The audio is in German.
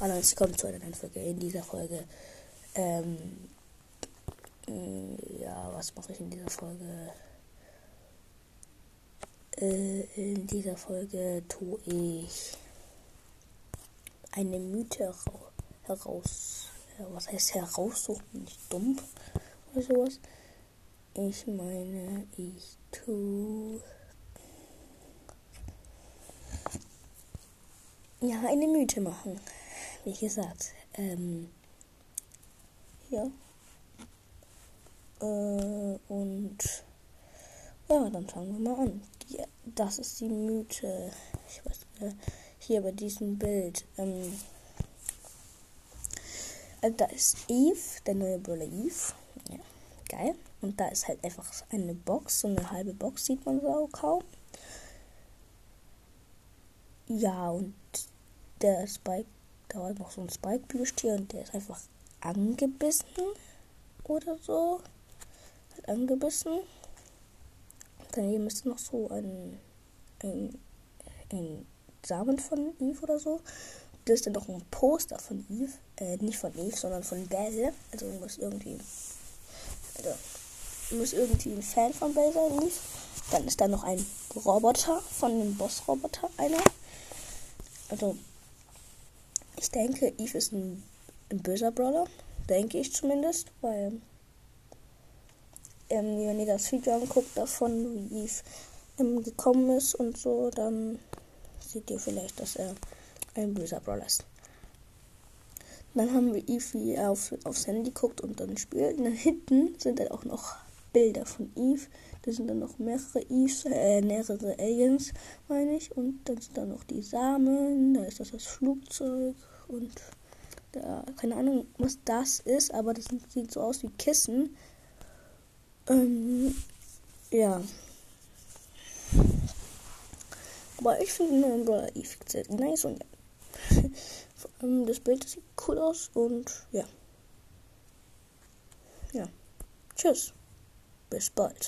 Allerdings kommt zu einer neuen Folge in dieser Folge. Ähm, ja, was mache ich in dieser Folge? Äh, in dieser Folge tue ich eine Mythe heraus. Was heißt heraussuchen? Nicht dumm oder sowas. Ich meine, ich tue. Ja, eine Mythe machen. Wie gesagt. Ähm, ja. Äh, und ja, dann fangen wir mal an. Die, das ist die Mythe. Ich weiß nicht, hier bei diesem Bild. Ähm, also da ist Eve, der neue Brawler Eve. Ja, geil. Und da ist halt einfach eine Box, so eine halbe Box sieht man so kaum. Ja, und der Spike, da war noch so ein Spike-Plüschtier und der ist einfach angebissen oder so. Hat angebissen. Daneben ist noch so ein, ein, ein Samen von Eve oder so. Da ist dann noch ein Poster von Eve. Äh, nicht von Eve, sondern von Belle. Also muss irgendwie. Also muss irgendwie ein Fan von Belle sein, Eve. Dann ist da noch ein Roboter von dem Boss-Roboter, einer. Also, ich denke, Eve ist ein, ein böser Brawler. Denke ich zumindest, weil ähm, wenn ihr das Video anguckt davon, wie Eve ähm, gekommen ist und so, dann seht ihr vielleicht, dass er ein böser Brawler ist. Dann haben wir Eve, wie er auf, aufs Handy guckt und dann spielt. Und dann hinten sind dann auch noch Bilder von Eve. Da sind dann noch mehrere Eves, äh, mehrere Aliens, meine ich. Und dann sind da noch die Samen. Da ist das das Flugzeug. Und da, keine Ahnung, was das ist, aber das sieht so aus wie Kissen. Ähm, ja. Aber ich finde den Eve sehr nice und ja. Das Bild sieht cool aus und ja. Ja. Tschüss. Bis bald.